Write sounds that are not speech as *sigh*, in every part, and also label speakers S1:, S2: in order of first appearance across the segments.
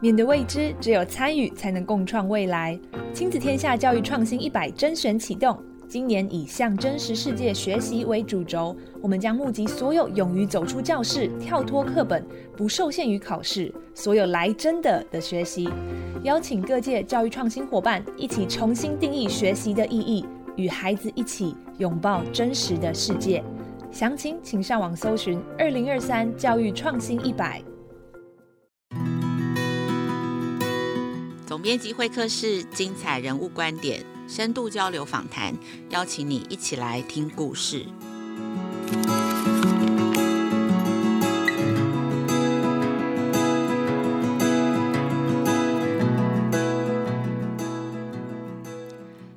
S1: 面对未知，只有参与才能共创未来。亲子天下教育创新一百甄选启动，今年以向真实世界学习为主轴，我们将募集所有勇于走出教室、跳脱课本、不受限于考试、所有来真的的学习，邀请各界教育创新伙伴一起重新定义学习的意义，与孩子一起拥抱真实的世界。详情请上网搜寻“二零二三教育创新一百”。
S2: 总编辑会客室，精彩人物观点，深度交流访谈，邀请你一起来听故事。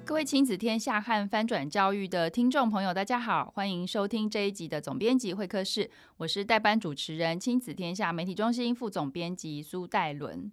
S3: 各位亲子天下和翻转教育的听众朋友，大家好，欢迎收听这一集的总编辑会客室，我是代班主持人，亲子天下媒体中心副总编辑苏岱伦。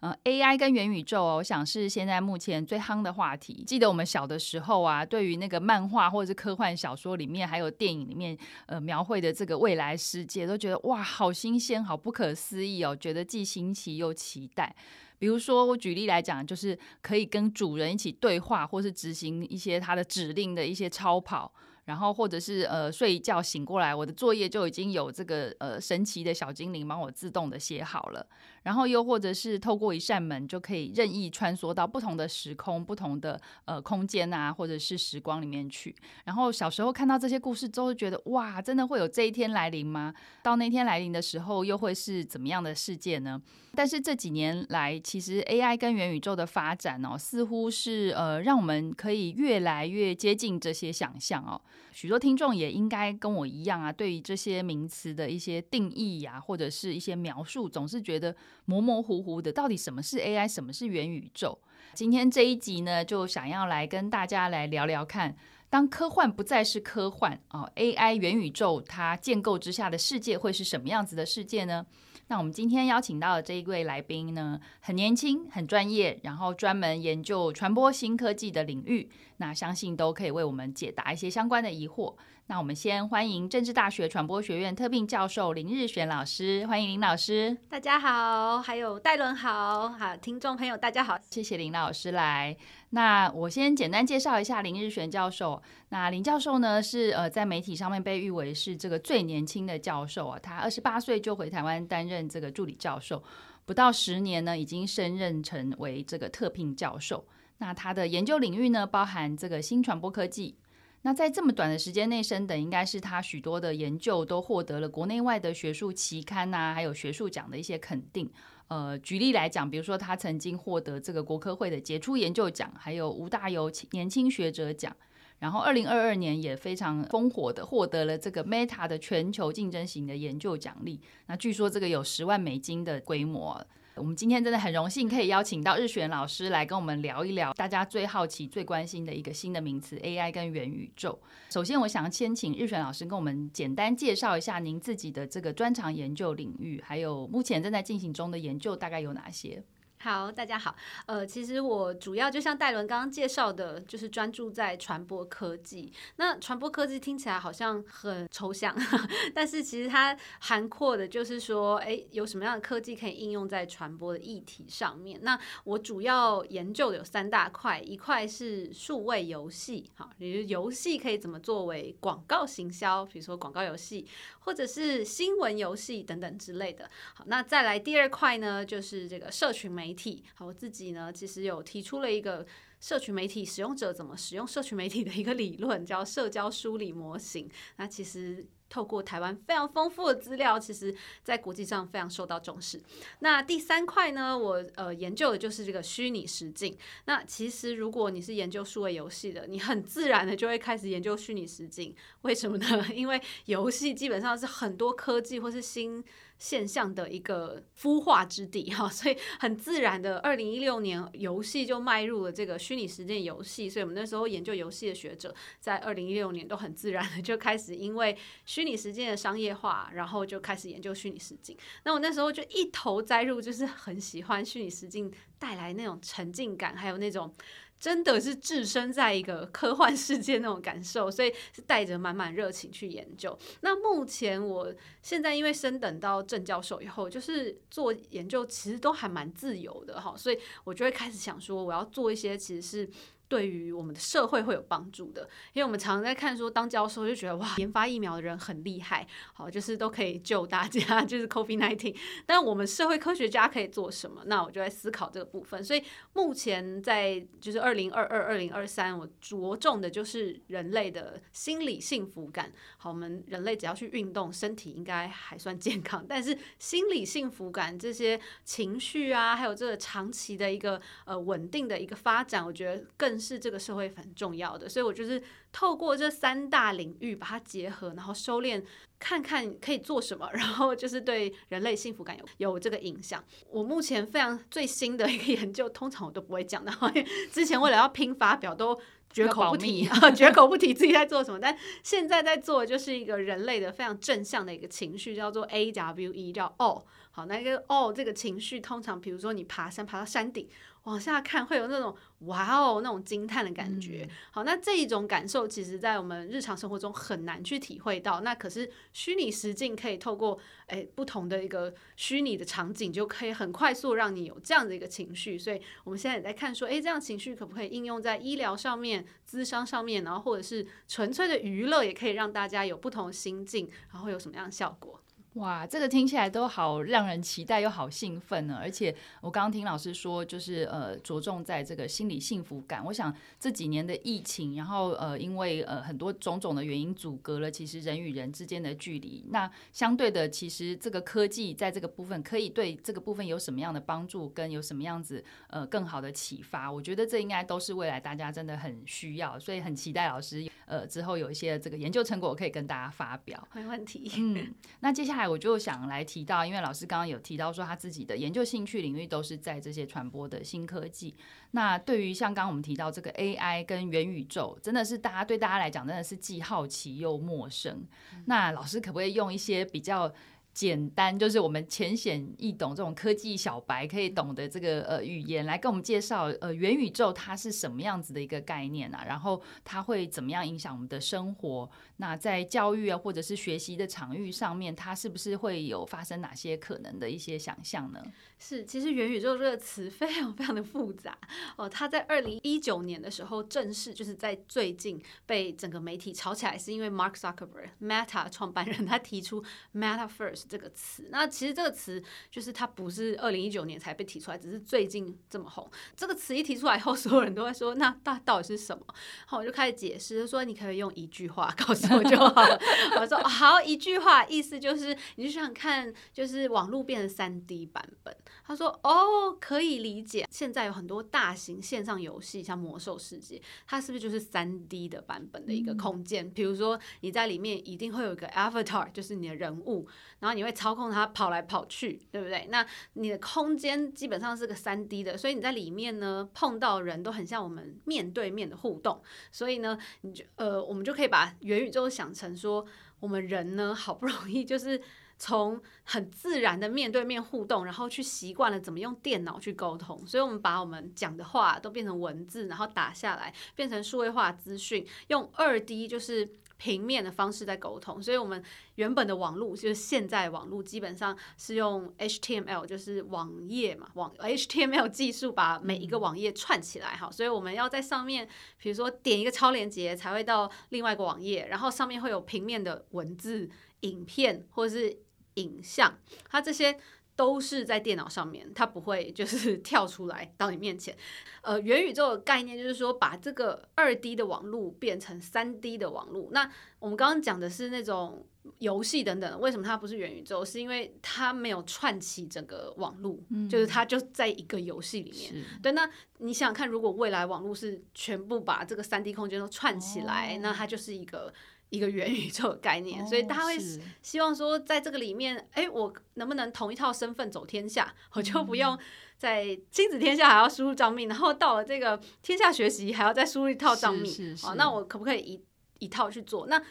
S3: 嗯，AI 跟元宇宙哦，我想是现在目前最夯的话题。记得我们小的时候啊，对于那个漫画或者是科幻小说里面，还有电影里面，呃，描绘的这个未来世界，都觉得哇，好新鲜，好不可思议哦，觉得既新奇又期待。比如说，我举例来讲，就是可以跟主人一起对话，或是执行一些他的指令的一些超跑。然后或者是呃睡一觉醒过来，我的作业就已经有这个呃神奇的小精灵帮我自动的写好了。然后又或者是透过一扇门就可以任意穿梭到不同的时空、不同的呃空间啊，或者是时光里面去。然后小时候看到这些故事之后，觉得哇，真的会有这一天来临吗？到那天来临的时候，又会是怎么样的世界呢？但是这几年来，其实 AI 跟元宇宙的发展哦，似乎是呃让我们可以越来越接近这些想象哦。许多听众也应该跟我一样啊，对于这些名词的一些定义呀、或者是一些描述，总是觉得模模糊糊的。到底什么是 AI，什么是元宇宙？今天这一集呢，就想要来跟大家来聊聊看，当科幻不再是科幻啊，AI 元宇宙它建构之下的世界会是什么样子的世界呢？那我们今天邀请到的这一位来宾呢，很年轻，很专业，然后专门研究传播新科技的领域，那相信都可以为我们解答一些相关的疑惑。那我们先欢迎政治大学传播学院特聘教授林日璇老师，欢迎林老师。
S4: 大家好，还有戴伦好，好，听众朋友大家好，
S3: 谢谢林老师来。那我先简单介绍一下林日璇教授。那林教授呢是呃在媒体上面被誉为是这个最年轻的教授啊，他二十八岁就回台湾担任这个助理教授，不到十年呢已经升任成为这个特聘教授。那他的研究领域呢包含这个新传播科技。那在这么短的时间内升等，应该是他许多的研究都获得了国内外的学术期刊呐、啊，还有学术奖的一些肯定。呃，举例来讲，比如说他曾经获得这个国科会的杰出研究奖，还有吴大猷年轻学者奖。然后二零二二年也非常风火的获得了这个 Meta 的全球竞争型的研究奖励。那据说这个有十万美金的规模。我们今天真的很荣幸可以邀请到日璇老师来跟我们聊一聊大家最好奇、最关心的一个新的名词 AI 跟元宇宙。首先，我想先请日璇老师跟我们简单介绍一下您自己的这个专长研究领域，还有目前正在进行中的研究大概有哪些？
S4: 好，大家好。呃，其实我主要就像戴伦刚刚介绍的，就是专注在传播科技。那传播科技听起来好像很抽象，*laughs* 但是其实它涵括的就是说，哎，有什么样的科技可以应用在传播的议题上面？那我主要研究的有三大块，一块是数位游戏，好，比如游戏可以怎么作为广告行销，比如说广告游戏，或者是新闻游戏等等之类的。好，那再来第二块呢，就是这个社群媒。好，我自己呢，其实有提出了一个社群媒体使用者怎么使用社群媒体的一个理论，叫社交梳理模型。那其实。透过台湾非常丰富的资料，其实在国际上非常受到重视。那第三块呢，我呃研究的就是这个虚拟实境。那其实如果你是研究数位游戏的，你很自然的就会开始研究虚拟实境。为什么呢？*laughs* 因为游戏基本上是很多科技或是新现象的一个孵化之地哈，所以很自然的，二零一六年游戏就迈入了这个虚拟实践游戏。所以我们那时候研究游戏的学者，在二零一六年都很自然的就开始因为虚拟实践的商业化，然后就开始研究虚拟实境。那我那时候就一头栽入，就是很喜欢虚拟实境带来那种沉浸感，还有那种真的是置身在一个科幻世界那种感受，所以是带着满满热情去研究。那目前我现在因为升等到正教授以后，就是做研究其实都还蛮自由的哈，所以我就会开始想说，我要做一些其实是。对于我们的社会会有帮助的，因为我们常在看说当教授就觉得哇，研发疫苗的人很厉害，好，就是都可以救大家，*laughs* 就是 COVID-19。但我们社会科学家可以做什么？那我就在思考这个部分。所以目前在就是二零二二、二零二三，我着重的就是人类的心理幸福感。好，我们人类只要去运动，身体应该还算健康，但是心理幸福感这些情绪啊，还有这个长期的一个呃稳定的一个发展，我觉得更。是这个社会很重要的，所以我就是透过这三大领域把它结合，然后收敛，看看可以做什么，然后就是对人类幸福感有有这个影响。我目前非常最新的一个研究，通常我都不会讲的，因为 *laughs* 之前为了要拼发表都绝口不提，绝 *laughs* 口不提自己在做什么。但现在在做的就是一个人类的非常正向的一个情绪，叫做 A W E，叫 O。好，那个 O 这个情绪，通常比如说你爬山爬到山顶。往下看会有那种哇哦，那种惊叹的感觉。好，那这一种感受，其实在我们日常生活中很难去体会到。那可是虚拟实境可以透过诶不同的一个虚拟的场景，就可以很快速让你有这样的一个情绪。所以我们现在也在看说，诶，这样情绪可不可以应用在医疗上面、咨商上面，然后或者是纯粹的娱乐，也可以让大家有不同的心境，然后有什么样的效果？
S3: 哇，这个听起来都好让人期待又好兴奋呢！而且我刚刚听老师说，就是呃着重在这个心理幸福感。我想这几年的疫情，然后呃因为呃很多种种的原因阻隔了其实人与人之间的距离。那相对的，其实这个科技在这个部分可以对这个部分有什么样的帮助，跟有什么样子呃更好的启发？我觉得这应该都是未来大家真的很需要，所以很期待老师呃之后有一些这个研究成果可以跟大家发表。
S4: 没问题。
S3: 嗯，那接下来。我就想来提到，因为老师刚刚有提到说他自己的研究兴趣领域都是在这些传播的新科技。那对于像刚刚我们提到这个 AI 跟元宇宙，真的是大家对大家来讲真的是既好奇又陌生。那老师可不可以用一些比较简单，就是我们浅显易懂这种科技小白可以懂的这个呃语言来跟我们介绍呃元宇宙它是什么样子的一个概念啊？然后它会怎么样影响我们的生活？那在教育啊或者是学习的场域上面，它是不是会有发生哪些可能的一些想象呢？
S4: 是，其实元宇宙这个词非常非常的复杂哦。它在二零一九年的时候正式就是在最近被整个媒体炒起来，是因为 Mark Zuckerberg Meta 创办人他提出 Meta First。这个词，那其实这个词就是它不是二零一九年才被提出来，只是最近这么红。这个词一提出来以后，*laughs* 所有人都会说，那到到底是什么？然后，我就开始解释，说你可以用一句话告诉我就好了。*laughs* 我说好，一句话意思就是，你就想看，就是网络变成三 D 版本。他说哦，可以理解。现在有很多大型线上游戏，像魔兽世界，它是不是就是三 D 的版本的一个空间？比如说你在里面一定会有一个 avatar，就是你的人物，然后。你会操控它跑来跑去，对不对？那你的空间基本上是个三 D 的，所以你在里面呢，碰到人都很像我们面对面的互动。所以呢，你就呃，我们就可以把元宇宙想成说，我们人呢，好不容易就是从很自然的面对面互动，然后去习惯了怎么用电脑去沟通，所以我们把我们讲的话都变成文字，然后打下来，变成数位化资讯，用二 D 就是。平面的方式在沟通，所以我们原本的网络就是现在网络基本上是用 HTML，就是网页嘛，网 HTML 技术把每一个网页串起来哈，所以我们要在上面，比如说点一个超链接才会到另外一个网页，然后上面会有平面的文字、影片或者是影像，它这些。都是在电脑上面，它不会就是 *laughs* 跳出来到你面前。呃，元宇宙的概念就是说，把这个二 D 的网络变成三 D 的网络。那我们刚刚讲的是那种游戏等等，为什么它不是元宇宙？是因为它没有串起整个网络，嗯、就是它就在一个游戏里面。对，那你想想看，如果未来网络是全部把这个三 D 空间都串起来，哦、那它就是一个。一个元宇宙的概念，哦、所以大家会希望说，在这个里面，哎，我能不能同一套身份走天下？我就不用在亲子天下还要输入账密，然后到了这个天下学习还要再输入一套账密。好，那我可不可以一一套去做。那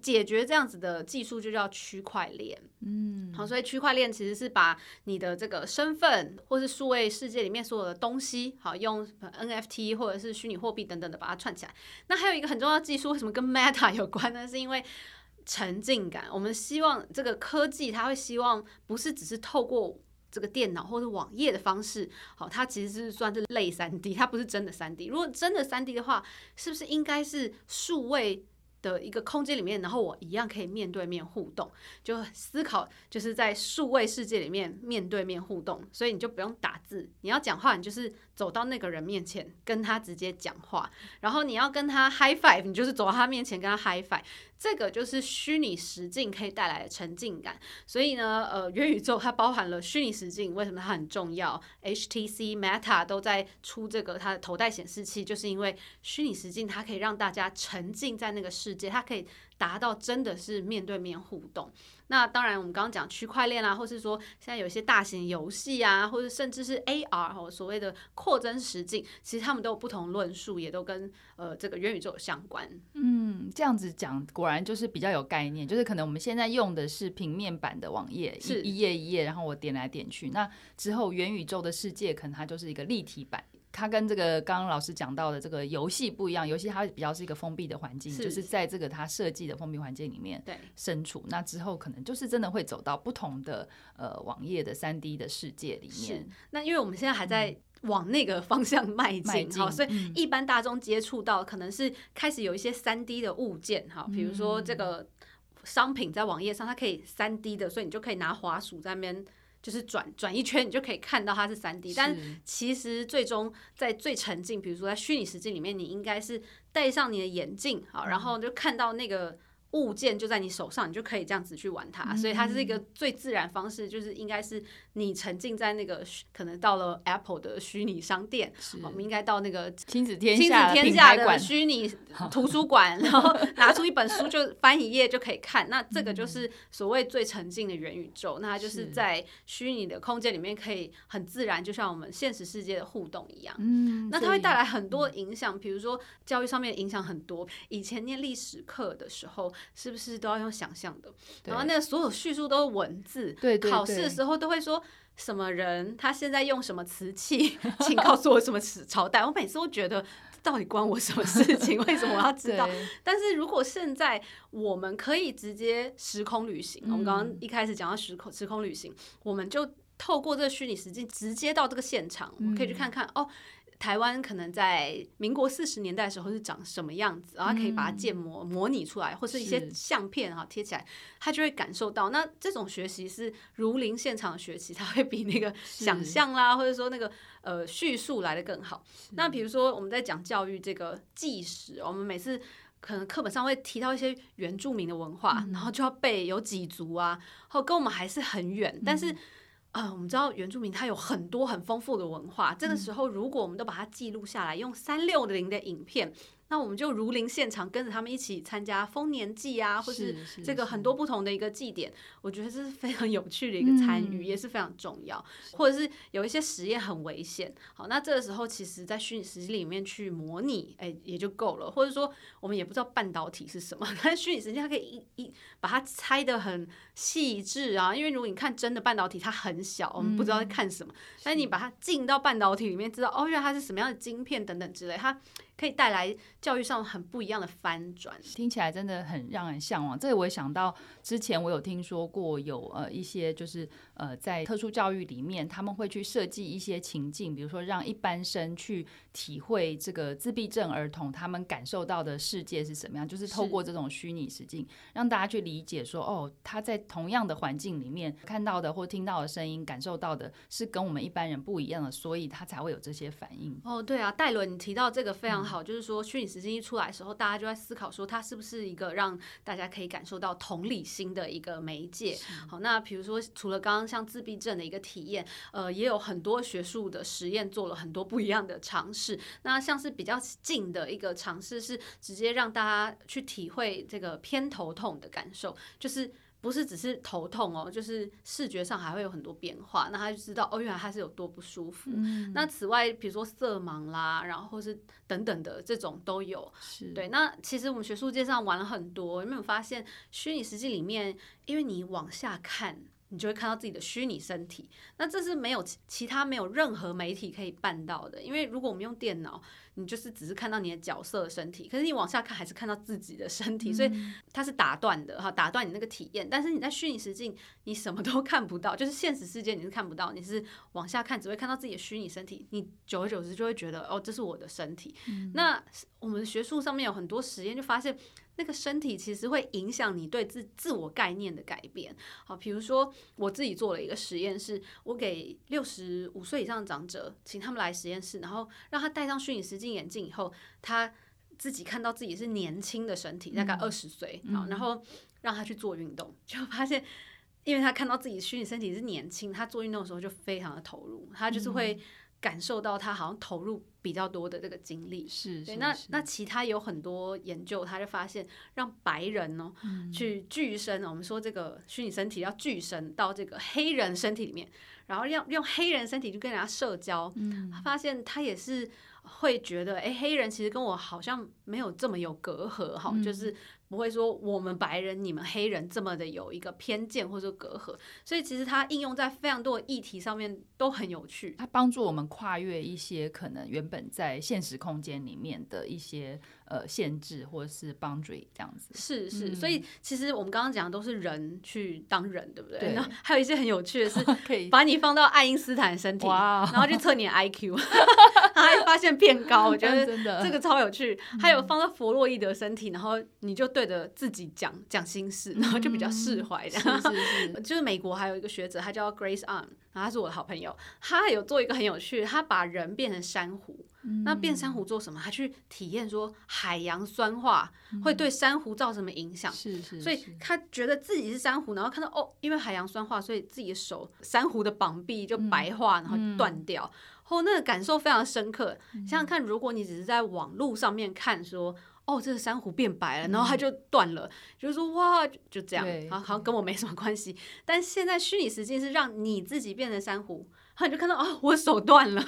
S4: 解决这样子的技术就叫区块链。
S3: 嗯，
S4: 好，所以区块链其实是把你的这个身份或是数位世界里面所有的东西，好，用 NFT 或者是虚拟货币等等的把它串起来。那还有一个很重要的技术，为什么跟 Meta 有关呢？是因为沉浸感。我们希望这个科技，它会希望不是只是透过这个电脑或者网页的方式，好，它其实是算是类三 D，它不是真的三 D。如果真的三 D 的话，是不是应该是数位的一个空间里面，然后我一样可以面对面互动，就思考就是在数位世界里面面对面互动，所以你就不用打字，你要讲话，你就是走到那个人面前跟他直接讲话，然后你要跟他 high five，你就是走到他面前跟他 high five。这个就是虚拟实境可以带来的沉浸感，所以呢，呃，元宇宙它包含了虚拟实境，为什么它很重要？HTC、Meta 都在出这个它的头戴显示器，就是因为虚拟实境它可以让大家沉浸在那个世界，它可以达到真的是面对面互动。那当然，我们刚刚讲区块链啊，或是说现在有一些大型游戏啊，或者甚至是 AR 哈，所谓的扩增实境，其实他们都有不同论述，也都跟呃这个元宇宙有相关。
S3: 嗯，这样子讲果然就是比较有概念，就是可能我们现在用的是平面版的网页，是一页一页，然后我点来点去。那之后元宇宙的世界可能它就是一个立体版。它跟这个刚刚老师讲到的这个游戏不一样，游戏它比较是一个封闭的环境，是就是在这个它设计的封闭环境里面身处。对那之后可能就是真的会走到不同的呃网页的三 D 的世界里面。
S4: 那因为我们现在还在往那个方向迈进，哈、嗯，所以一般大众接触到可能是开始有一些三 D 的物件，哈，比如说这个商品在网页上它可以三 D 的，所以你就可以拿滑鼠在那边。就是转转一圈，你就可以看到它是三 D，但其实最终在最沉浸，比如说在虚拟实境里面，你应该是戴上你的眼镜，好，然后就看到那个。物件就在你手上，你就可以这样子去玩它，所以它是一个最自然方式，就是应该是你沉浸在那个可能到了 Apple 的虚拟商店，我们应该到那个
S3: 亲子天下
S4: 亲子天下的虚拟 *laughs* 图书馆，然后拿出一本书就翻一页就可以看，那这个就是所谓最沉浸的元宇宙，那它就是在虚拟的空间里面可以很自然，就像我们现实世界的互动一样。嗯，那它会带来很多影响，比如说教育上面的影响很多。以前念历史课的时候。是不是都要用想象的？然后那个所有叙述都是文字，
S3: 对，对，对，
S4: 考试的时候都会说什么人他现在用什么瓷器，*laughs* 请告诉我什么朝代。我每次都觉得到底关我什么事情？为什么我要知道？*laughs* 但是如果现在我们可以直接时空旅行，嗯、我们刚刚一开始讲到时空时空旅行，我们就透过这个虚拟实境直接到这个现场，我们可以去看看、嗯、哦。台湾可能在民国四十年代的时候是长什么样子，然后可以把它建模模拟出来，或是一些相片哈贴起来，他就会感受到。那这种学习是如临现场学习，它会比那个想象啦，或者说那个呃叙述来的更好。那比如说我们在讲教育这个纪实，我们每次可能课本上会提到一些原住民的文化，然后就要背有几族啊，后跟我们还是很远，但是。啊、呃，我们知道原住民他有很多很丰富的文化。这个时候，如果我们都把它记录下来，用三六零的影片。那我们就如临现场，跟着他们一起参加丰年祭啊，或是这个很多不同的一个祭典，我觉得这是非常有趣的一个参与，嗯、也是非常重要。或者是有一些实验很危险，好，那这个时候其实在虚拟实际里面去模拟，哎，也就够了。或者说我们也不知道半导体是什么，*laughs* 但虚拟实际它可以一一把它拆得很细致啊。因为如果你看真的半导体，它很小，我们不知道在看什么，嗯、但你把它进到半导体里面，知道哦，原来它是什么样的晶片等等之类，它。可以带来教育上很不一样的翻转，
S3: 听起来真的很让人向往。这个我也想到之前我有听说过有呃一些就是呃在特殊教育里面，他们会去设计一些情境，比如说让一般生去体会这个自闭症儿童他们感受到的世界是什么样，就是透过这种虚拟实境，让大家去理解说哦，他在同样的环境里面看到的或听到的声音，感受到的是跟我们一般人不一样的，所以他才会有这些反应。
S4: 哦，对啊，戴伦，你提到这个非常。好，就是说虚拟实境一出来的时候，大家就在思考说，它是不是一个让大家可以感受到同理心的一个媒介。好，那比如说除了刚刚像自闭症的一个体验，呃，也有很多学术的实验做了很多不一样的尝试。那像是比较近的一个尝试，是直接让大家去体会这个偏头痛的感受，就是。不是只是头痛哦，就是视觉上还会有很多变化，那他就知道哦，原来他是有多不舒服。嗯、那此外，比如说色盲啦，然后是等等的这种都有。对。那其实我们学术界上玩了很多，有没有发现虚拟实际里面，因为你往下看。你就会看到自己的虚拟身体，那这是没有其他没有任何媒体可以办到的。因为如果我们用电脑，你就是只是看到你的角色的身体，可是你往下看还是看到自己的身体，所以它是打断的哈，打断你那个体验。但是你在虚拟实境，你什么都 *laughs* 看不到，就是现实世界你是看不到，你是往下看只会看到自己的虚拟身体。你久而久之就会觉得哦，这是我的身体。那我们的学术上面有很多实验就发现。那个身体其实会影响你对自自我概念的改变。好，比如说我自己做了一个实验，是我给六十五岁以上的长者，请他们来实验室，然后让他戴上虚拟实境眼镜以后，他自己看到自己是年轻的身体，大概二十岁，好，然后让他去做运动，就发现，因为他看到自己虚拟身体是年轻，他做运动的时候就非常的投入，他就是会。感受到他好像投入比较多的这个精力，是对。那那其他有很多研究，他就发现让白人呢、去具身，我们说这个虚拟身体要具身到这个黑人身体里面，然后要用黑人身体去跟人家社交，嗯，他发现他也是会觉得，哎、欸，黑人其实跟我好像没有这么有隔阂，哈、嗯，就是。不会说我们白人、你们黑人这么的有一个偏见或者隔阂，所以其实它应用在非常多的议题上面都很有趣。
S3: 它帮助我们跨越一些可能原本在现实空间里面的一些呃限制或者是 boundary 这样子。
S4: 是是，所以其实我们刚刚讲的都是人去当人，对不对？对。然后还有一些很有趣的是，*laughs* 可以把你放到爱因斯坦身体，*laughs* 然后去测你的 IQ，*laughs* 他还发现变高，我觉得真的这个超有趣。还有放到弗洛伊德身体，然后你就对。着自己讲讲心事，然后就比较释怀这样。是是是，就是美国还有一个学者，他叫 Grace Ahn，然后他是我的好朋友。他有做一个很有趣的，他把人变成珊瑚。嗯、那变珊瑚做什么？他去体验说海洋酸化会对珊瑚造成什么影响？是是。所以他觉得自己是珊瑚，然后看到哦，因为海洋酸化，所以自己的手珊瑚的膀臂就白化，然后断掉。后、嗯、那个感受非常深刻。想想看，如果你只是在网络上面看说。哦，这个珊瑚变白了，然后它就断了，嗯、就是说哇，就这样，好，好像跟我没什么关系。但现在虚拟实境是让你自己变成珊瑚，然后你就看到啊、哦，我手断了，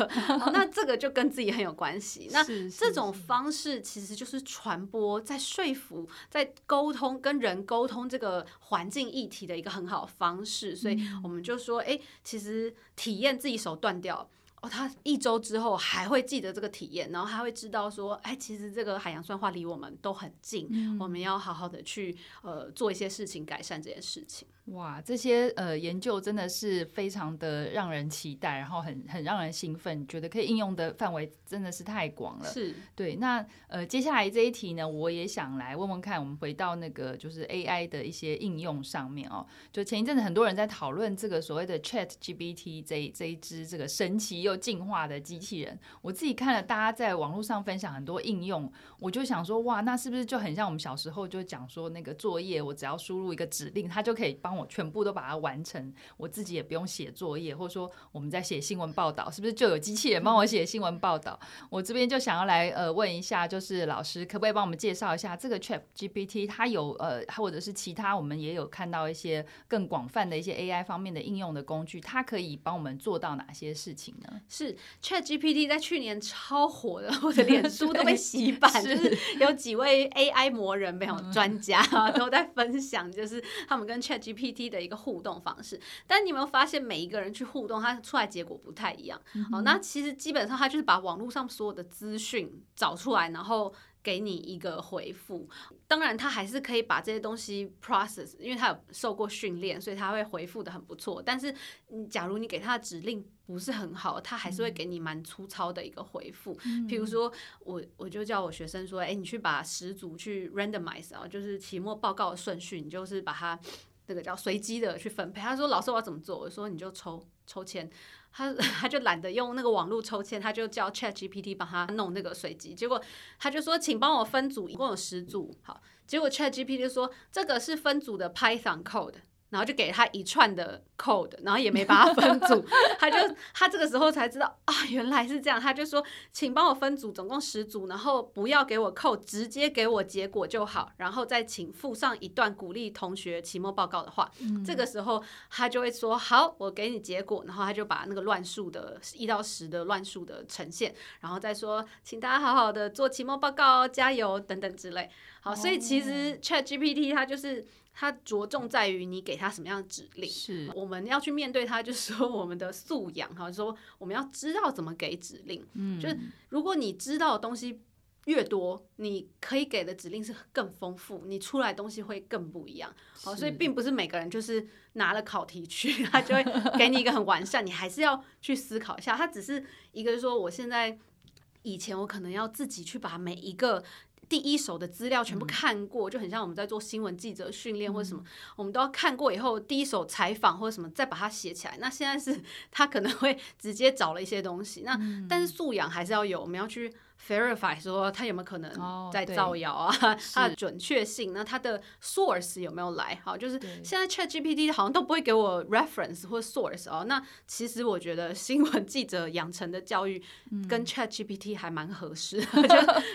S4: 那这个就跟自己很有关系。那这种方式其实就是传播，在说服，在沟通，跟人沟通这个环境议题的一个很好的方式。所以我们就说，哎，其实体验自己手断掉。哦，他一周之后还会记得这个体验，然后他会知道说，哎，其实这个海洋酸化离我们都很近，嗯、我们要好好的去呃做一些事情，改善这件事情。
S3: 哇，这些呃研究真的是非常的让人期待，然后很很让人兴奋，觉得可以应用的范围真的是太广了。是对。那呃接下来这一题呢，我也想来问问看，我们回到那个就是 AI 的一些应用上面哦。就前一阵子很多人在讨论这个所谓的 ChatGPT 这这一只这个神奇又进化的机器人，我自己看了大家在网络上分享很多应用，我就想说哇，那是不是就很像我们小时候就讲说那个作业，我只要输入一个指令，它就可以帮。我全部都把它完成，我自己也不用写作业，或者说我们在写新闻报道，是不是就有机器人帮我写新闻报道？我这边就想要来呃问一下，就是老师可不可以帮我们介绍一下这个 ChatGPT？它有呃或者是其他我们也有看到一些更广泛的一些 AI 方面的应用的工具，它可以帮我们做到哪些事情呢？
S4: 是 ChatGPT 在去年超火的，我的脸书都被洗版，*laughs* 就是有几位 AI 魔人没有专家 *laughs* 都在分享，就是他们跟 ChatGPT。GPT 的一个互动方式，但你有没有发现每一个人去互动，他出来结果不太一样？嗯、哦，那其实基本上他就是把网络上所有的资讯找出来，然后给你一个回复。当然，他还是可以把这些东西 process，因为他有受过训练，所以他会回复的很不错。但是，假如你给他的指令不是很好，他还是会给你蛮粗糙的一个回复。嗯、比如说，我我就叫我学生说：“哎，你去把十组去 randomize 啊，就是期末报告的顺序，你就是把它。”那个叫随机的去分配。他说：“老师，我要怎么做？”我说：“你就抽抽签。”他 *laughs* 他就懒得用那个网络抽签，他就叫 ChatGPT 帮他弄那个随机。结果他就说：“请帮我分组，一共有十组。”好，结果 ChatGPT 就说：“这个是分组的 Python code。”然后就给他一串的 code，然后也没把他分组，他就他这个时候才知道啊，原来是这样，他就说，请帮我分组，总共十组，然后不要给我 code，直接给我结果就好，然后再请附上一段鼓励同学期末报告的话，嗯、这个时候他就会说好，我给你结果，然后他就把那个乱数的一到十的乱数的呈现，然后再说，请大家好好的做期末报告，加油等等之类。好，所以其实 ChatGPT 它就是它着重在于你给他什么样的指令，是我们要去面对它，就是说我们的素养哈，说我们要知道怎么给指令，嗯，就是如果你知道的东西越多，你可以给的指令是更丰富，你出来东西会更不一样。好，所以并不是每个人就是拿了考题去，他就会给你一个很完善，你还是要去思考一下。他只是一个说，我现在以前我可能要自己去把每一个。第一手的资料全部看过，就很像我们在做新闻记者训练或者什么，我们都要看过以后，第一手采访或者什么，再把它写起来。那现在是他可能会直接找了一些东西，那但是素养还是要有，我们要去。Verify 说他有没有可能在造谣啊？*laughs* 哦、它的准确性，那他的 source 有没有来？好，就是现在 ChatGPT 好像都不会给我 reference 或 source 哦。那其实我觉得新闻记者养成的教育跟 ChatGPT 还蛮合适的，*laughs* 嗯、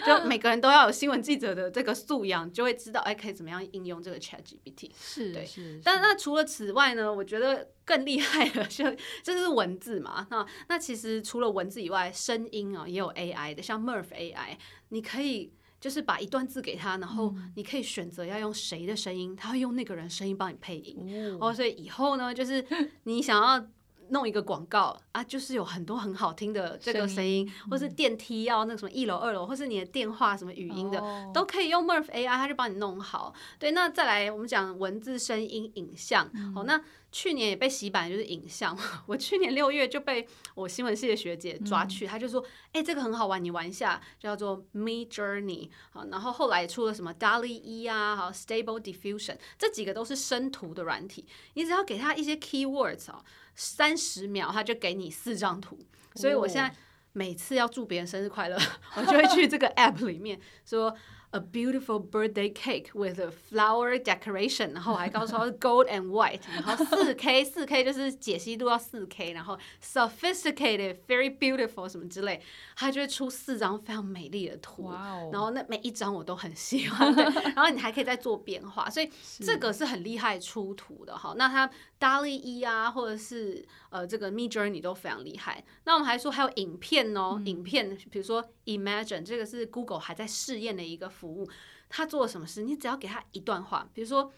S4: 就就每个人都要有新闻记者的这个素养，就会知道哎可以怎么样应用这个 ChatGPT。是，对，是。但那除了此外呢？我觉得。更厉害的，*laughs* 就这是文字嘛？那那其实除了文字以外，声音啊也有 AI 的，像 Murf AI，你可以就是把一段字给他，然后你可以选择要用谁的声音，他会用那个人声音帮你配音。哦，所以以后呢，就是你想要。弄一个广告啊，就是有很多很好听的这个声音，或是电梯要那个什么一楼二楼，或是你的电话什么语音的，哦、都可以用 Murf AI，它就帮你弄好。对，那再来我们讲文字、声音、影像。嗯、好，那去年也被洗版就是影像，*laughs* 我去年六月就被我新闻系的学姐抓去，她、嗯、就说：“哎、欸，这个很好玩，你玩一下，叫做 Midjourney。”好，然后后来出了什么 DALL-E 啊，好 Stable Diffusion，这几个都是生图的软体，你只要给它一些 keywords 啊。三十秒，他就给你四张图，所以我现在每次要祝别人生日快乐，*laughs* 我就会去这个 app 里面说。A beautiful birthday cake with a flower decoration，然后我还告诉他 gold and white，然后四 K，四 K 就是解析度要四 K，然后 sophisticated, very beautiful 什么之类，他就会出四张非常美丽的图.然后那每一张我都很喜欢，然后你还可以再做变化，所以这个是很厉害出图的哈。那它 DALL-E 啊，或者是呃这个 Midjourney 都非常厉害。那我们还说还有影片哦，嗯、影片，比如说 Imagine 这个是 Google 还在试验的一个。服务，他做了什么事？你只要给他一段话，比如说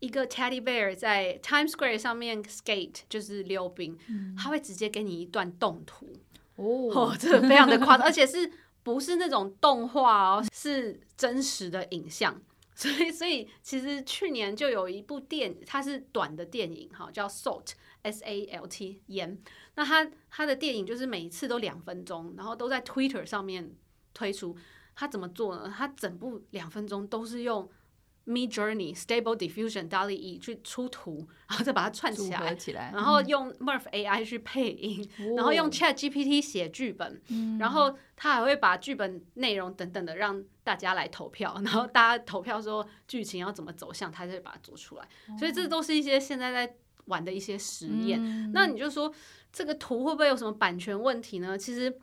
S4: 一个 teddy bear 在 Times Square 上面 skate，就是溜冰，嗯、他会直接给你一段动图哦，哦，这个非常的夸张，而且是不是那种动画哦，是真实的影像。所以，所以其实去年就有一部电，它是短的电影，哈，叫 Salt S A L T 盐。那它它的电影就是每一次都两分钟，然后都在 Twitter 上面推出。他怎么做呢？他整部两分钟都是用 Midjourney Stable Diffusion DALL-E 去出图，*laughs* 然后再把它串起来，起来然后用 Murf AI 去配音，嗯、然后用 Chat GPT 写剧本，嗯、然后他还会把剧本内容等等的让大家来投票，*laughs* 然后大家投票说剧情要怎么走向，他就会把它做出来。嗯、所以这都是一些现在在玩的一些实验。嗯、那你就说这个图会不会有什么版权问题呢？其实。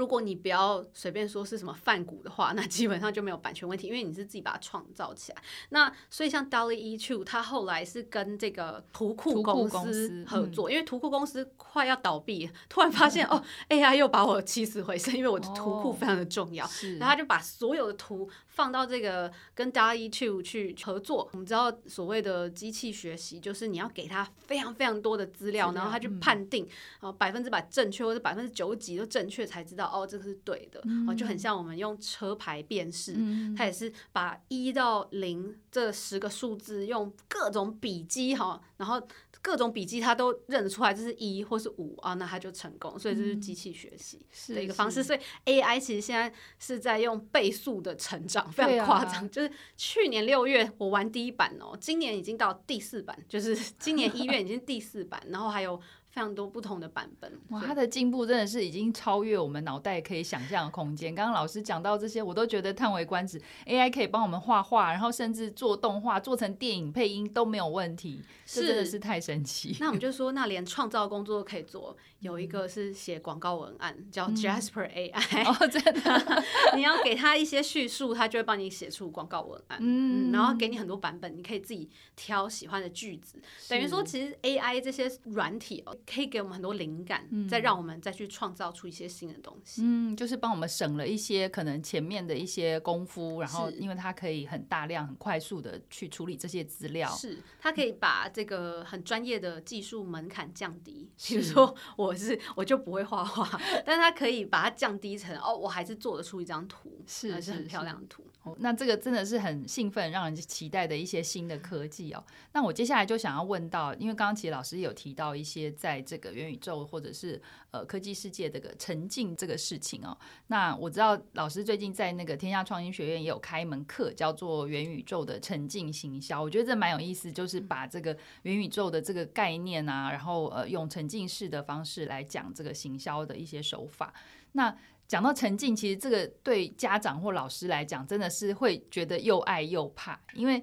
S4: 如果你不要随便说是什么泛古的话，那基本上就没有版权问题，因为你是自己把它创造起来。那所以像 DALL-E 2，它后来是跟这个图库公司合作，嗯、因为图库公司快要倒闭，突然发现、嗯、哦，AI 又把我起死回生，因为我的图库非常的重要，哦、然后他就把所有的图放到这个跟 DALL-E 2去合作。我们知道所谓的机器学习，就是你要给他非常非常多的资料，然后他去判定啊百分之百正确或者百分之九十几都正确才知道。哦，这个是对的，哦，就很像我们用车牌辨识，嗯、它也是把一到零这十个数字用各种笔记哈，然后各种笔记它都认得出来，这是一或是五啊，那它就成功，所以这是机器学习的一个方式。嗯、所以 AI 其实现在是在用倍速的成长，非常夸张。啊、就是去年六月我玩第一版哦，今年已经到第四版，就是 *laughs* 今年一月已经第四版，然后还有。非常多不同的版本。
S3: 哇，它的进步真的是已经超越我们脑袋可以想象的空间。刚刚老师讲到这些，我都觉得叹为观止。AI 可以帮我们画画，然后甚至做动画、做成电影配音都没有问题，是真的是太神奇。
S4: 那我们就说，那连创造工作都可以做。有一个是写广告文案，叫 Jasper AI，嗯。
S3: 哦，真的，*laughs*
S4: 你要给他一些叙述，他就会帮你写出广告文案。嗯，然后给你很多版本，你可以自己挑喜欢的句子。等于说，其实 AI 这些软体哦，可以给我们很多灵感，嗯，再让我们再去创造出一些新的东西。
S3: 嗯，就是帮我们省了一些可能前面的一些功夫，然后因为它可以很大量、很快速的去处理这些资料。
S4: 是，它可以把这个很专业的技术门槛降低。比如说，我是我就不会画画，*laughs* 但它可以把它降低成哦，我还是做得出一张图，是还是很漂亮的图。
S3: 哦，那这个真的是很兴奋，让人期待的一些新的科技哦。那我接下来就想要问到，因为刚刚其实老师有提到一些在这个元宇宙或者是呃科技世界这个沉浸这个事情哦。那我知道老师最近在那个天下创新学院也有开一门课，叫做元宇宙的沉浸行销。我觉得这蛮有意思，就是把这个元宇宙的这个概念啊，然后呃用沉浸式的方式来讲这个行销的一些手法。那讲到沉浸，其实这个对家长或老师来讲，真的是会觉得又爱又怕，因为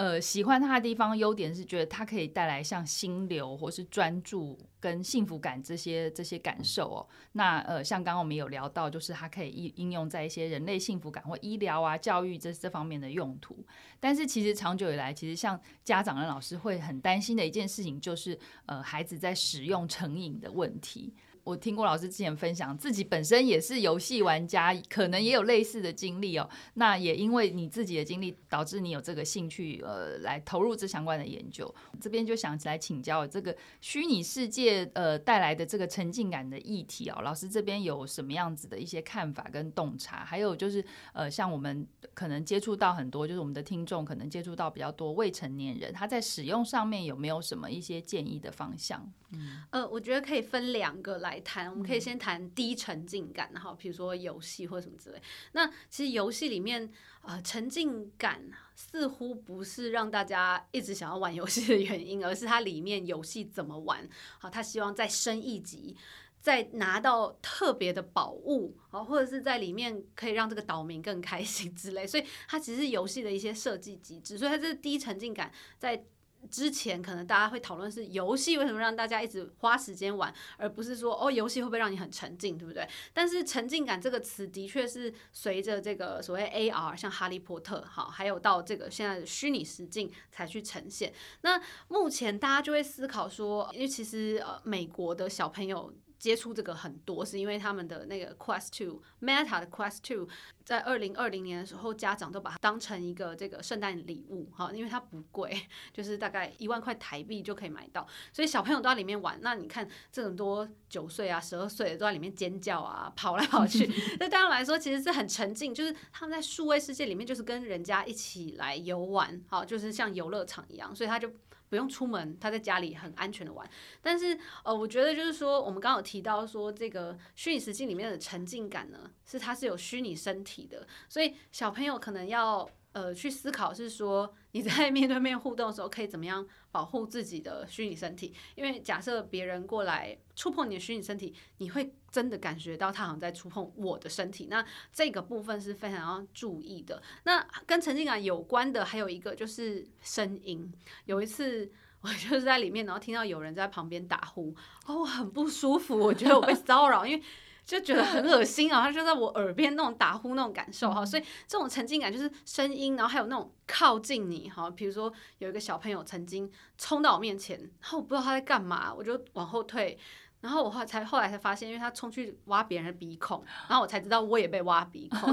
S3: 呃，喜欢它的地方优点是觉得它可以带来像心流或是专注跟幸福感这些这些感受哦。那呃，像刚刚我们有聊到，就是它可以应应用在一些人类幸福感或医疗啊、教育这这方面的用途。但是其实长久以来，其实像家长跟老师会很担心的一件事情，就是呃，孩子在使用成瘾的问题。我听过老师之前分享，自己本身也是游戏玩家，可能也有类似的经历哦。那也因为你自己的经历，导致你有这个兴趣，呃，来投入这相关的研究。这边就想起来请教这个虚拟世界，呃，带来的这个沉浸感的议题哦。老师这边有什么样子的一些看法跟洞察？还有就是，呃，像我们可能接触到很多，就是我们的听众可能接触到比较多未成年人，他在使用上面有没有什么一些建议的方向？
S4: 嗯，呃，我觉得可以分两个来谈。我们可以先谈低沉浸感，然后比如说游戏或什么之类。那其实游戏里面，呃，沉浸感似乎不是让大家一直想要玩游戏的原因，而是它里面游戏怎么玩。好，他希望再升一级，再拿到特别的宝物，啊，或者是在里面可以让这个岛民更开心之类。所以它其实是游戏的一些设计机制，所以它这低沉浸感在。之前可能大家会讨论是游戏为什么让大家一直花时间玩，而不是说哦游戏会不会让你很沉浸，对不对？但是沉浸感这个词的确是随着这个所谓 AR，像哈利波特，好，还有到这个现在的虚拟实境才去呈现。那目前大家就会思考说，因为其实呃美国的小朋友。接触这个很多，是因为他们的那个 Quest Two Meta 的 Quest Two，在二零二零年的时候，家长都把它当成一个这个圣诞礼物，哈，因为它不贵，*laughs* 就是大概一万块台币就可以买到，所以小朋友都在里面玩。那你看这么多九岁啊、十二岁的都在里面尖叫啊、跑来跑去，*laughs* 对大家来说其实是很沉浸，就是他们在数位世界里面就是跟人家一起来游玩，好，就是像游乐场一样，所以他就。不用出门，他在家里很安全的玩。但是，呃，我觉得就是说，我们刚刚有提到说，这个虚拟实境里面的沉浸感呢，是它是有虚拟身体的，所以小朋友可能要。呃，去思考是说你在面对面互动的时候，可以怎么样保护自己的虚拟身体？因为假设别人过来触碰你的虚拟身体，你会真的感觉到他好像在触碰我的身体。那这个部分是非常要注意的。那跟沉浸感有关的还有一个就是声音。有一次我 *laughs* 就是在里面，然后听到有人在旁边打呼，哦，很不舒服，我觉得我被骚扰，因为。就觉得很恶心啊！*laughs* 他就在我耳边那种打呼那种感受哈，所以这种沉浸感就是声音，然后还有那种靠近你哈。比如说有一个小朋友曾经冲到我面前，然后我不知道他在干嘛，我就往后退，然后我后才后来才发现，因为他冲去挖别人的鼻孔，*gasps* 然后我才知道我也被挖鼻孔。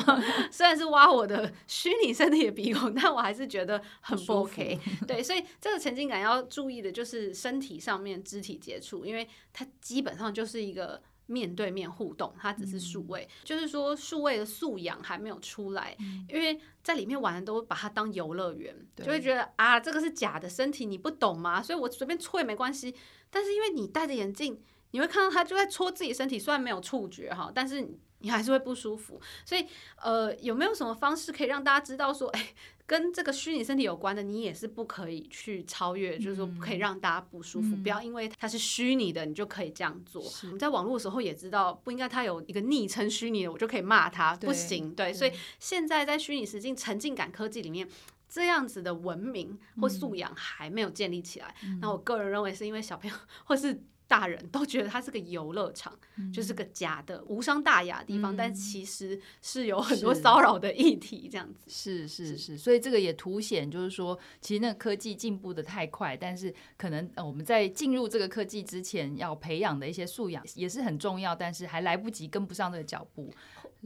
S4: 虽然是挖我的虚拟身体的鼻孔，但我还是觉得很不 OK。*laughs* 对，所以这个沉浸感要注意的就是身体上面肢体接触，因为它基本上就是一个。面对面互动，它只是数位，嗯、就是说数位的素养还没有出来，嗯、因为在里面玩的都把它当游乐园，就会觉得啊，这个是假的身体，你不懂吗？所以我随便搓也没关系。但是因为你戴着眼镜，你会看到他就在搓自己身体，虽然没有触觉哈，但是你你还是会不舒服。所以，呃，有没有什么方式可以让大家知道说，哎，跟这个虚拟身体有关的，你也是不可以去超越，就是说不可以让大家不舒服，嗯、不要因为它是虚拟的，你就可以这样做。我们在网络的时候也知道，不应该它有一个昵称虚拟的，我就可以骂它，不行。对，对所以现在在虚拟实境沉浸感科技里面。这样子的文明或素养还没有建立起来，嗯、那我个人认为是因为小朋友或是大人都觉得它是个游乐场，嗯、就是个假的无伤大雅的地方，嗯、但其实是有很多骚扰的议题，这样子。
S3: 是是是，是，所以这个也凸显就是说，其实那个科技进步的太快，但是可能呃我们在进入这个科技之前要培养的一些素养也是很重要，但是还来不及跟不上这个脚步。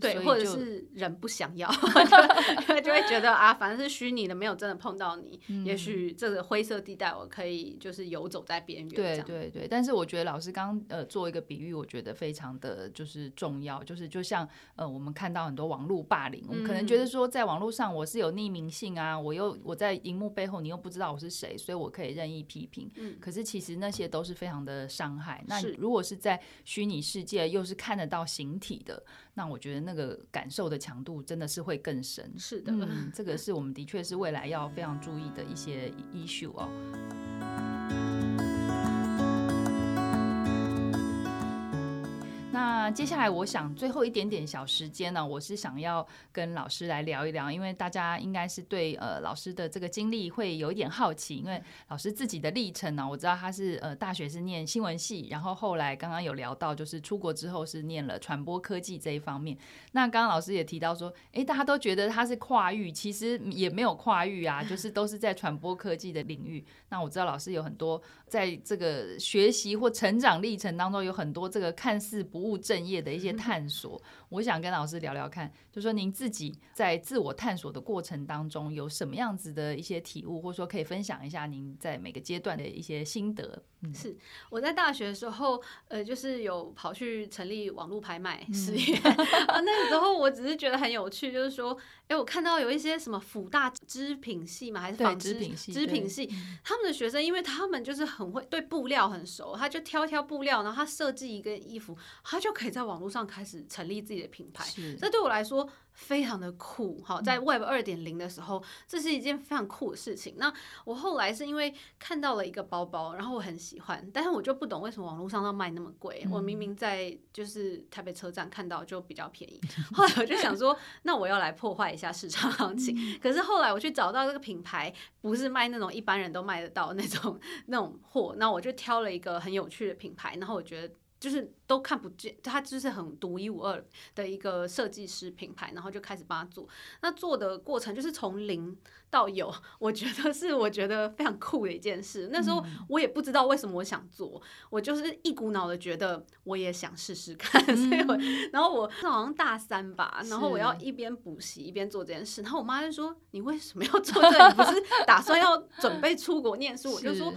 S4: 对，或者是人不想要，*laughs* 就就会觉得啊，反正是虚拟的，没有真的碰到你。嗯、也许这个灰色地带，我可以就是游走在边缘。
S3: 对对对，但是我觉得老师刚呃做一个比喻，我觉得非常的就是重要，就是就像呃我们看到很多网络霸凌，我们可能觉得说在网络上我是有匿名性啊，我又我在荧幕背后你又不知道我是谁，所以我可以任意批评。嗯、可是其实那些都是非常的伤害。那如果是在虚拟世界，又是看得到形体的。那我觉得那个感受的强度真的是会更深。
S4: 是的，
S3: 嗯，这个是我们的确是未来要非常注意的一些 issue 哦。那接下来，我想最后一点点小时间呢，我是想要跟老师来聊一聊，因为大家应该是对呃老师的这个经历会有一点好奇，因为老师自己的历程呢，我知道他是呃大学是念新闻系，然后后来刚刚有聊到，就是出国之后是念了传播科技这一方面。那刚刚老师也提到说，哎，大家都觉得他是跨域，其实也没有跨域啊，就是都是在传播科技的领域。那我知道老师有很多在这个学习或成长历程当中，有很多这个看似不务正业的一些探索，我想跟老师聊聊看，就说您自己在自我探索的过程当中有什么样子的一些体悟，或者说可以分享一下您在每个阶段的一些心得。嗯、
S4: 是我在大学的时候，呃，就是有跑去成立网络拍卖事业、嗯、啊。那个时候我只是觉得很有趣，就是说，哎，我看到有一些什么辅大织品系嘛，还是纺织品系，织品系，他们的学生，因为他们就是很会对布料很熟，他就挑挑布料，然后他设计一个衣服，他就可以在网络上开始成立自己的品牌。这对我来说。非常的酷，好，在 Web 二点零的时候，这是一件非常酷的事情。那我后来是因为看到了一个包包，然后我很喜欢，但是我就不懂为什么网络上要卖那么贵。我明明在就是台北车站看到就比较便宜，*laughs* 后来我就想说，那我要来破坏一下市场行情。可是后来我去找到这个品牌，不是卖那种一般人都卖得到那种 *laughs* 那种货，那我就挑了一个很有趣的品牌，然后我觉得。就是都看不见，他就是很独一无二的一个设计师品牌，然后就开始帮他做。那做的过程就是从零到有，*laughs* 我觉得是我觉得非常酷的一件事。那时候我也不知道为什么我想做，我就是一股脑的觉得我也想试试看。所以我，然后我好像大三吧，然后我要一边补习一边做这件事。然后我妈就说：“你为什么要做这个？你不是打算要准备出国念书？”我就说。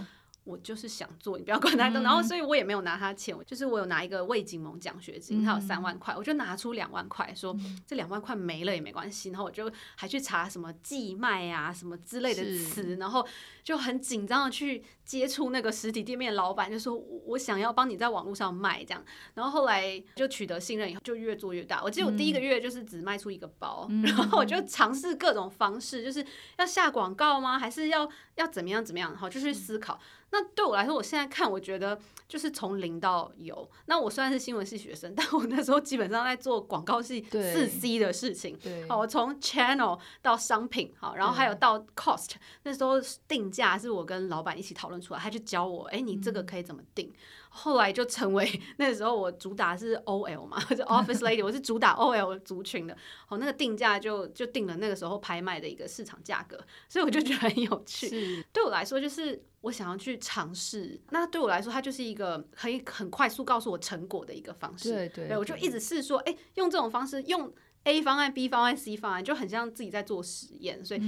S4: 我就是想做，你不要管太多。然后，所以我也没有拿他钱，就是我有拿一个魏景萌奖学金，他有三万块，我就拿出两万块，说这两万块没了也没关系。然后我就还去查什么寄卖啊什么之类的词，然后就很紧张的去接触那个实体店面老板，就说我想要帮你在网络上卖这样。然后后来就取得信任以后，就越做越大。我记得我第一个月就是只卖出一个包，*laughs* 然后我就尝试各种方式，就是要下广告吗？还是要要怎么样怎么样？然后就去思考。那对我来说，我现在看，我觉得就是从零到有。那我虽然是新闻系学生，*laughs* 但我那时候基本上在做广告系四 C 的事情。对，好，我从 channel 到商品，好，然后还有到 cost，那时候定价是我跟老板一起讨论出来，他就教我，哎，你这个可以怎么定。嗯后来就成为那个时候我主打是 OL 嘛，*laughs* 就 Office Lady，我是主打 OL 族群的。哦，那个定价就就定了那个时候拍卖的一个市场价格，所以我就觉得很有趣。对我来说，就是我想要去尝试。那对我来说，它就是一个可以很快速告诉我成果的一个方式。对对，对，我就一直是说，哎，用这种方式用。A 方案、B 方案、C 方案就很像自己在做实验，所以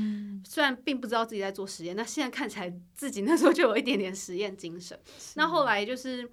S4: 虽然并不知道自己在做实验，那现在看起来自己那时候就有一点点实验精神。那后来就是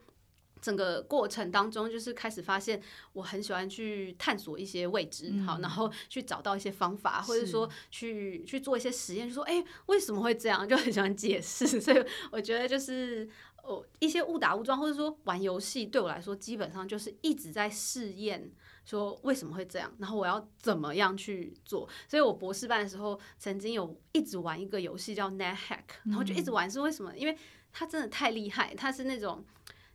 S4: 整个过程当中，就是开始发现我很喜欢去探索一些未知，好，然后去找到一些方法，或者说去去做一些实验，就说哎，为什么会这样？*laughs* 就很喜欢解释，所以我觉得就是。哦，一些误打误撞，或者说玩游戏，对我来说基本上就是一直在试验，说为什么会这样，然后我要怎么样去做。所以我博士班的时候，曾经有一直玩一个游戏叫 NetHack，然后就一直玩，是为什么？因为它真的太厉害，它是那种。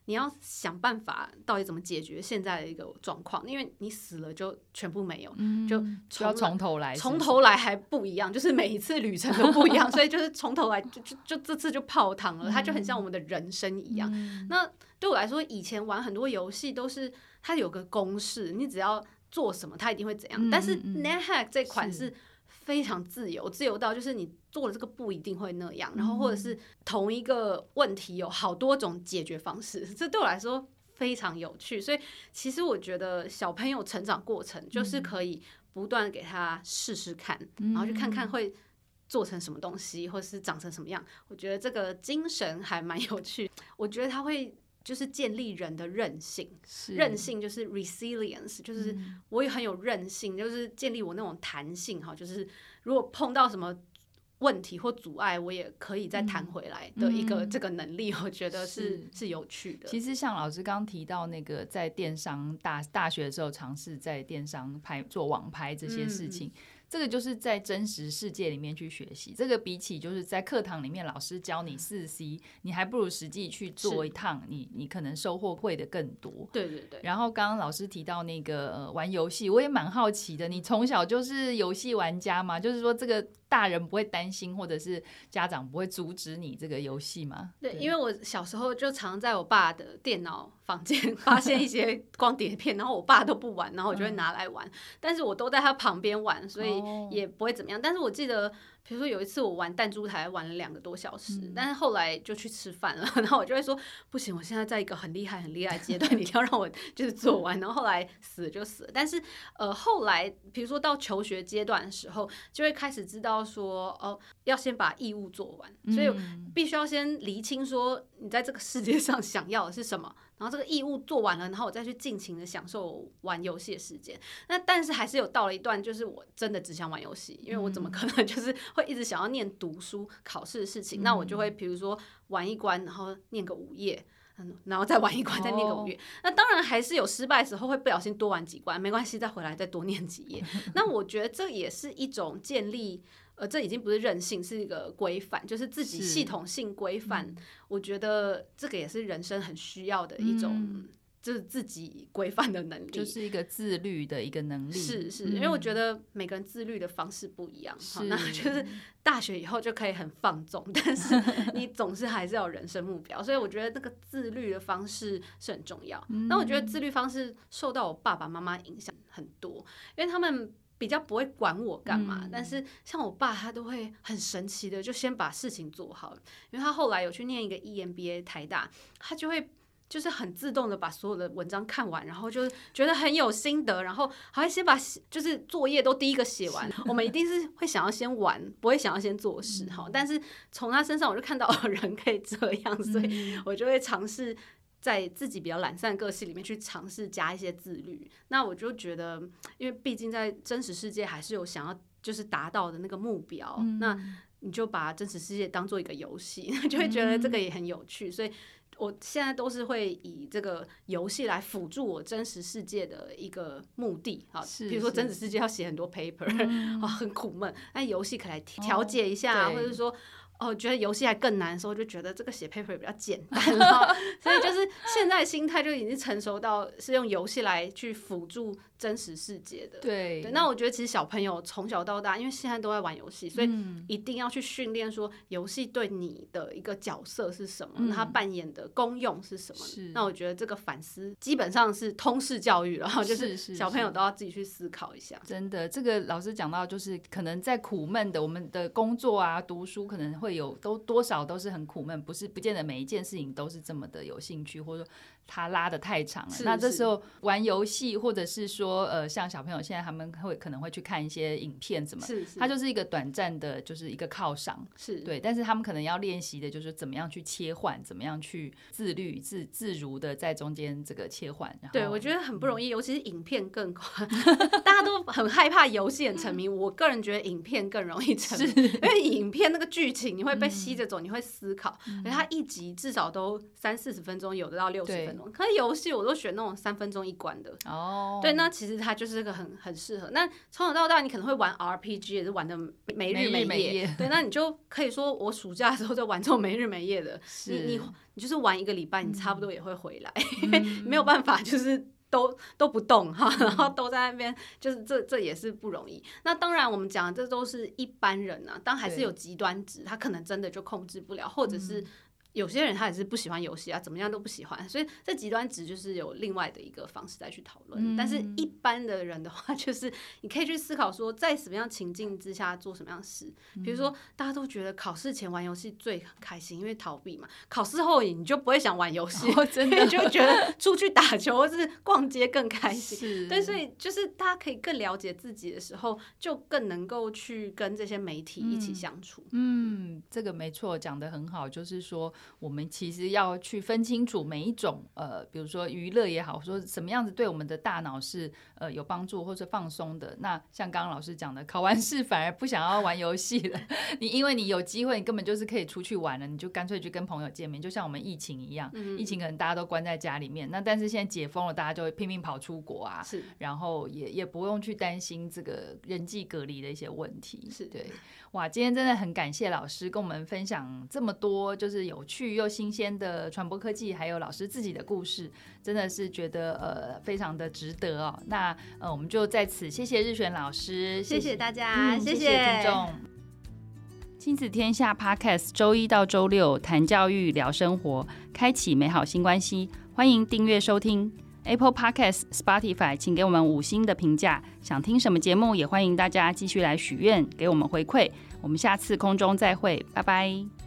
S4: 你要想办法，到底怎么解决现在的一个状况？因为你死了就全部没有，嗯、就
S3: 要从头来，
S4: 从头来还不一样，就是每一次旅程都不一样，所以就是从头来，就就就这次就泡汤了，它就很像我们的人生一样。嗯、那对我来说，以前玩很多游戏都是它有个公式，你只要做什么，它一定会怎样。嗯、但是 NetHack 这款是。非常自由，自由到就是你做了这个不一定会那样，然后或者是同一个问题有好多种解决方式，这对我来说非常有趣。所以其实我觉得小朋友成长过程就是可以不断给他试试看，然后去看看会做成什么东西，或者是长成什么样。我觉得这个精神还蛮有趣，我觉得他会。就是建立人的韧性，韧性就是 resilience，就是我也很有韧性，就是建立我那种弹性哈，就是如果碰到什么问题或阻碍，我也可以再弹回来的一个这个能力，我觉得是是，是有趣的。
S3: 其实像老师刚提到那个在电商大大学的时候尝试在电商拍做网拍这些事情。嗯这个就是在真实世界里面去学习，这个比起就是在课堂里面老师教你四 C，你还不如实际去做一趟，你你可能收获会的更多。
S4: 对对对。
S3: 然后刚刚老师提到那个呃玩游戏，我也蛮好奇的，你从小就是游戏玩家吗？就是说这个。大人不会担心，或者是家长不会阻止你这个游戏吗？
S4: 对，因为我小时候就常在我爸的电脑房间 *laughs* 发现一些光碟片，然后我爸都不玩，然后我就会拿来玩，但是我都在他旁边玩，所以也不会怎么样。但是我记得。比如说有一次我玩弹珠台玩了两个多小时，嗯、但是后来就去吃饭了，*laughs* 然后我就会说不行，我现在在一个很厉害很厉害阶段，你一定要让我就是做完。然后后来死了就死了，但是呃后来比如说到求学阶段的时候，就会开始知道说哦要先把义务做完，所以必须要先厘清说你在这个世界上 *laughs* 想要的是什么。然后这个义务做完了，然后我再去尽情的享受玩游戏的时间。那但是还是有到了一段，就是我真的只想玩游戏，因为我怎么可能 *laughs* 就是会一直想要念读书、考试的事情？那我就会比如说玩一关，然后念个五页，嗯，然后再玩一关，再念个五页。那当然还是有失败的时候，会不小心多玩几关，没关系，再回来再多念几页。*laughs* 那我觉得这也是一种建立。呃，这已经不是任性，是一个规范，就是自己系统性规范。嗯、我觉得这个也是人生很需要的一种，嗯、就是自己规范的能力，
S3: 就是一个自律的一个能力。
S4: 是是，嗯、因为我觉得每个人自律的方式不一样，好，那就是 *laughs* 大学以后就可以很放纵，但是你总是还是要有人生目标，所以我觉得这个自律的方式是很重要。那、嗯、我觉得自律方式受到我爸爸妈妈影响很多，因为他们。比较不会管我干嘛，嗯、但是像我爸，他都会很神奇的，就先把事情做好。因为他后来有去念一个 EMBA 台大，他就会就是很自动的把所有的文章看完，然后就觉得很有心得，然后还会先把就是作业都第一个写完。我们一定是会想要先玩，不会想要先做事哈。嗯、但是从他身上，我就看到人可以这样，所以我就会尝试。在自己比较懒散的个性里面去尝试加一些自律，那我就觉得，因为毕竟在真实世界还是有想要就是达到的那个目标，嗯、那你就把真实世界当做一个游戏，*laughs* 就会觉得这个也很有趣。嗯、所以我现在都是会以这个游戏来辅助我真实世界的一个目的啊，比如说真实世界要写很多 paper 啊、*laughs* 嗯，很苦闷，那游戏可以来调节一下，哦、或者说。哦，觉得游戏还更难的时候，就觉得这个写 paper 比较简单了，*laughs* 所以就是现在心态就已经成熟到是用游戏来去辅助真实世界的。对，对，那我觉得其实小朋友从小到大，因为现在都在玩游戏，所以一定要去训练说游戏对你的一个角色是什么，嗯、它扮演的功用是什么。是那我觉得这个反思基本上是通识教育了，然 *laughs* 后就是小朋友都要自己去思考一下。
S3: 真的，这个老师讲到，就是可能在苦闷的我们的工作啊、读书可能。会有都多少都是很苦闷，不是不见得每一件事情都是这么的有兴趣，或者说。他拉的太长了，那这时候玩游戏，或者是说，呃，像小朋友现在他们会可能会去看一些影片，什么，是是，它就是一个短暂的，就是一个犒赏，是对。但是他们可能要练习的就是怎么样去切换，怎么样去自律、自自如的在中间这个切换。然后
S4: 对，我觉得很不容易，嗯、尤其是影片更快，*laughs* 大家都很害怕游戏很沉迷。我个人觉得影片更容易沉迷，是因为影片那个剧情你会被吸着走，你会思考。
S3: 嗯、
S4: 而它一集至少都三四十分钟，有的到六十分钟。
S3: 对
S4: 可是游戏我都选那种三分钟一关的。
S3: 哦，
S4: 对，那其实它就是个很很适合。那从小到大，你可能会玩 RPG，也是玩的没日没夜。
S3: 没夜
S4: 对，那你就可以说我暑假的时候在玩这种没日没夜的。你你你就是玩一个礼拜，你差不多也会回来，
S3: 嗯、
S4: 因 *laughs* 为没有办法，就是。都都不动哈，*laughs* 然后都在那边，就是这这也是不容易。那当然，我们讲的这都是一般人啊，当还是有极端值，他可能真的就控制不了，或者是。有些人他也是不喜欢游戏啊，怎么样都不喜欢，所以这极端值就是有另外的一个方式再去讨论。嗯、但是一般的人的话，就是你可以去思考说，在什么样情境之下做什么样的事。比如说，大家都觉得考试前玩游戏最开心，因为逃避嘛。考试后你就不会想玩游戏，
S3: 哦、真的 *laughs*
S4: 就觉得出去打球或是逛街更开心。对，所以就是大家可以更了解自己的时候，就更能够去跟这些媒体一起相处。
S3: 嗯，嗯，这个没错，讲的很好，就是说。我们其实要去分清楚每一种呃，比如说娱乐也好，说什么样子对我们的大脑是呃有帮助或者放松的。那像刚刚老师讲的，考完试反而不想要玩游戏了。*laughs* 你因为你有机会，你根本就是可以出去玩了，你就干脆去跟朋友见面。就像我们疫情一样，疫情可能大家都关在家里面，那但是现在解封了，大家就会拼命跑出国啊，
S4: 是，
S3: 然后也也不用去担心这个人际隔离的一些问题。
S4: 是
S3: 对，哇，今天真的很感谢老师跟我们分享这么多，就是有趣又新鲜的传播科技，还有老师自己的故事，真的是觉得呃非常的值得哦。那呃，我们就在此谢谢日璇老师，
S4: 谢谢大家，
S3: 嗯、谢谢
S4: 谢谢
S3: 听众。亲子天下 Podcast 周一到周六谈教育、聊生活，开启美好新关系。欢迎订阅收听 Apple Podcast、Spotify，请给我们五星的评价。想听什么节目，也欢迎大家继续来许愿，给我们回馈。我们下次空中再会，拜拜。